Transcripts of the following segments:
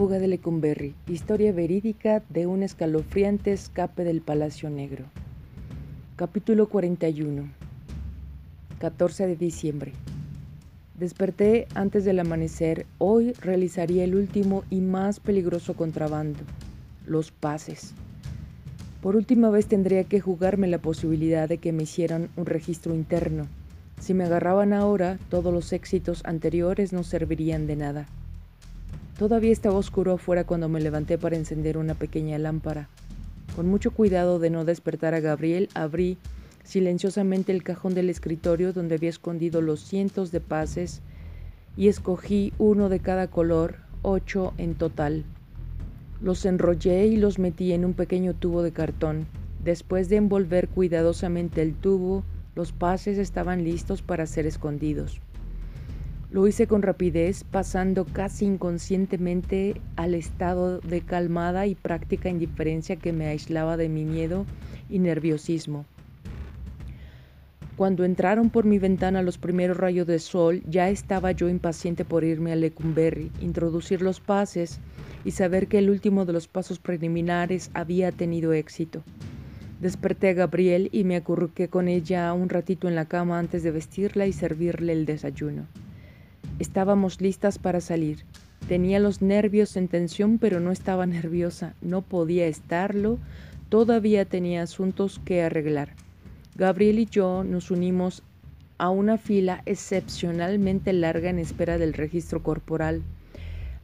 fuga de Lecumberri, historia verídica de un escalofriante escape del Palacio Negro. Capítulo 41 14 de diciembre. Desperté antes del amanecer. Hoy realizaría el último y más peligroso contrabando, los pases. Por última vez tendría que jugarme la posibilidad de que me hicieran un registro interno. Si me agarraban ahora, todos los éxitos anteriores no servirían de nada. Todavía estaba oscuro afuera cuando me levanté para encender una pequeña lámpara. Con mucho cuidado de no despertar a Gabriel, abrí silenciosamente el cajón del escritorio donde había escondido los cientos de pases y escogí uno de cada color, ocho en total. Los enrollé y los metí en un pequeño tubo de cartón. Después de envolver cuidadosamente el tubo, los pases estaban listos para ser escondidos. Lo hice con rapidez, pasando casi inconscientemente al estado de calmada y práctica indiferencia que me aislaba de mi miedo y nerviosismo. Cuando entraron por mi ventana los primeros rayos de sol, ya estaba yo impaciente por irme a Lecumberri, introducir los pases y saber que el último de los pasos preliminares había tenido éxito. Desperté a Gabriel y me acurruqué con ella un ratito en la cama antes de vestirla y servirle el desayuno. Estábamos listas para salir. Tenía los nervios en tensión, pero no estaba nerviosa. No podía estarlo. Todavía tenía asuntos que arreglar. Gabriel y yo nos unimos a una fila excepcionalmente larga en espera del registro corporal.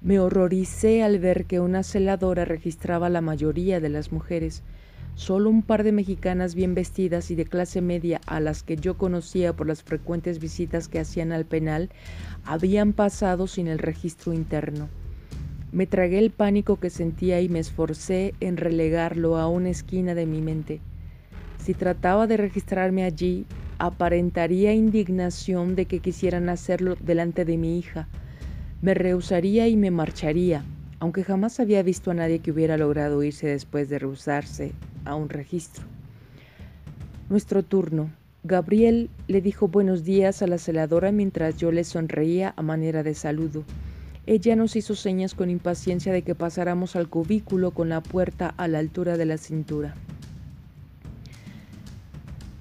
Me horroricé al ver que una celadora registraba la mayoría de las mujeres. Solo un par de mexicanas bien vestidas y de clase media a las que yo conocía por las frecuentes visitas que hacían al penal habían pasado sin el registro interno. Me tragué el pánico que sentía y me esforcé en relegarlo a una esquina de mi mente. Si trataba de registrarme allí, aparentaría indignación de que quisieran hacerlo delante de mi hija. Me rehusaría y me marcharía, aunque jamás había visto a nadie que hubiera logrado irse después de rehusarse a un registro. Nuestro turno. Gabriel le dijo buenos días a la celadora mientras yo le sonreía a manera de saludo. Ella nos hizo señas con impaciencia de que pasáramos al cubículo con la puerta a la altura de la cintura.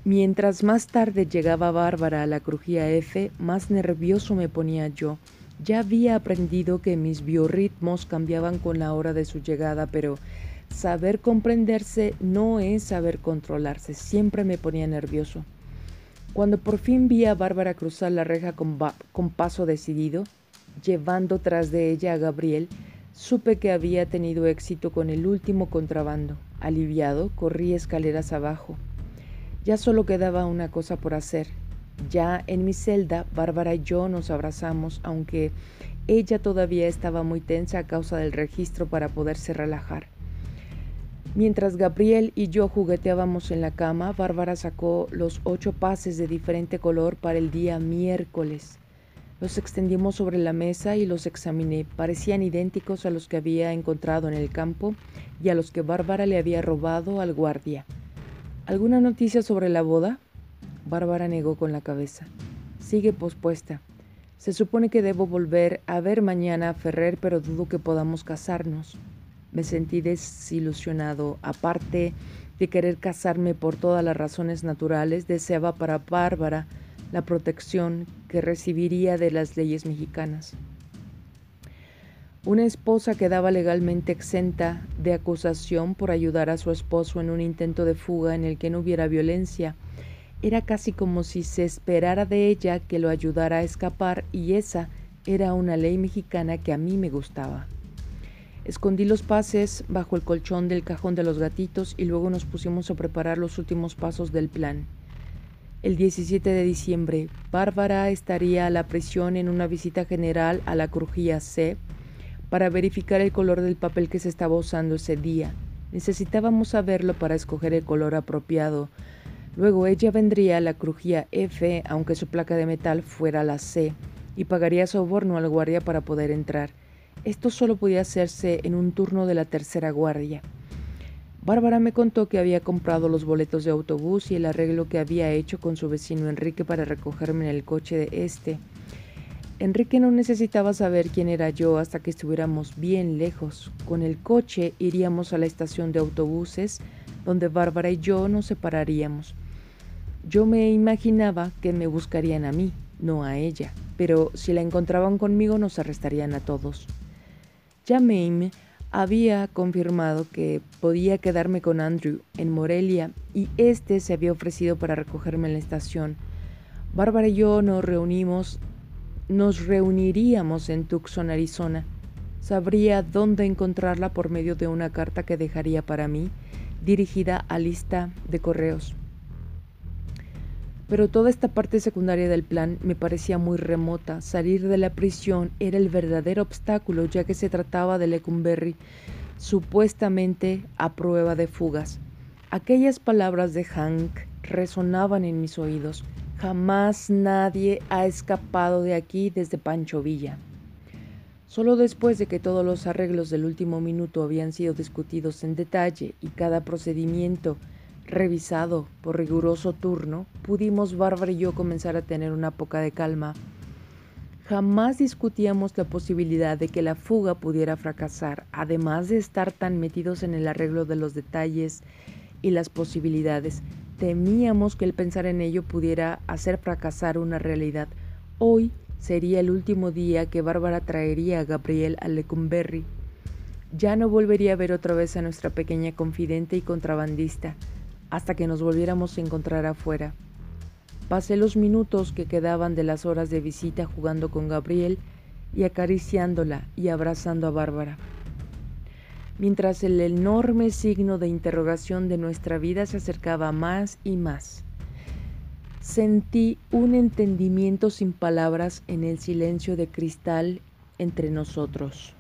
Mientras más tarde llegaba Bárbara a la crujía F, más nervioso me ponía yo. Ya había aprendido que mis biorritmos cambiaban con la hora de su llegada, pero Saber comprenderse no es saber controlarse, siempre me ponía nervioso. Cuando por fin vi a Bárbara cruzar la reja con, con, paso decidido, llevando tras de ella a Gabriel, supe que había tenido éxito con el último contrabando. Aliviado, corrí escaleras abajo. Ya solo quedaba una cosa por hacer. Ya en mi celda, Bárbara y yo nos abrazamos, aunque ella todavía estaba muy tensa a causa del registro para poderse relajar. Mientras Gabriel y yo jugueteábamos en la cama, Bárbara sacó los ocho pases de diferente color para el día miércoles. Los extendimos sobre la mesa y los examiné. Parecían idénticos a los que había encontrado en el campo y a los que Bárbara le había robado al guardia. ¿Alguna noticia sobre la boda? Bárbara negó con la cabeza. Sigue pospuesta. Se supone que debo volver a ver mañana a Ferrer, pero dudo que podamos casarnos. Me sentí desilusionado. Aparte de querer casarme por todas las razones naturales, deseaba para Bárbara la protección que recibiría de las leyes mexicanas. Una esposa quedaba legalmente exenta de acusación por ayudar a su esposo en un intento de fuga en el que no hubiera violencia. Era casi como si se esperara de ella que lo ayudara a escapar y esa era una ley mexicana que a mí me gustaba. Escondí los pases bajo el colchón del cajón de los gatitos y luego nos pusimos a preparar los últimos pasos del plan. El 17 de diciembre, Bárbara estaría a la prisión en una visita general a la crujía C para verificar el color del papel que se estaba usando ese día. Necesitábamos saberlo para escoger el color apropiado. Luego ella vendría a la crujía F, aunque su placa de metal fuera la C, y pagaría soborno al guardia para poder entrar. Esto solo podía hacerse en un turno de la tercera guardia. Bárbara me contó que había comprado los boletos de autobús y el arreglo que había hecho con su vecino Enrique para recogerme en el coche de este. Enrique no necesitaba saber quién era yo hasta que estuviéramos bien lejos. Con el coche iríamos a la estación de autobuses donde Bárbara y yo nos separaríamos. Yo me imaginaba que me buscarían a mí, no a ella, pero si la encontraban conmigo nos arrestarían a todos. Mame había confirmado que podía quedarme con Andrew en Morelia y este se había ofrecido para recogerme en la estación. Bárbara y yo nos reunimos nos reuniríamos en Tucson, Arizona. Sabría dónde encontrarla por medio de una carta que dejaría para mí, dirigida a lista de correos. Pero toda esta parte secundaria del plan me parecía muy remota. Salir de la prisión era el verdadero obstáculo, ya que se trataba de Lecumberri, supuestamente a prueba de fugas. Aquellas palabras de Hank resonaban en mis oídos. Jamás nadie ha escapado de aquí desde Pancho Villa. Solo después de que todos los arreglos del último minuto habían sido discutidos en detalle y cada procedimiento revisado por riguroso turno, pudimos Bárbara y yo comenzar a tener una poca de calma. Jamás discutíamos la posibilidad de que la fuga pudiera fracasar, además de estar tan metidos en el arreglo de los detalles y las posibilidades Temíamos que el pensar en ello pudiera hacer fracasar una realidad. Hoy sería el último día que Bárbara traería a Gabriel a Lecumberri. Ya no volvería a ver otra vez a nuestra pequeña confidente y contrabandista, hasta que nos volviéramos a encontrar afuera. Pasé los minutos que quedaban de las horas de visita jugando con Gabriel y acariciándola y abrazando a Bárbara mientras el enorme signo de interrogación de nuestra vida se acercaba más y más. Sentí un entendimiento sin palabras en el silencio de cristal entre nosotros.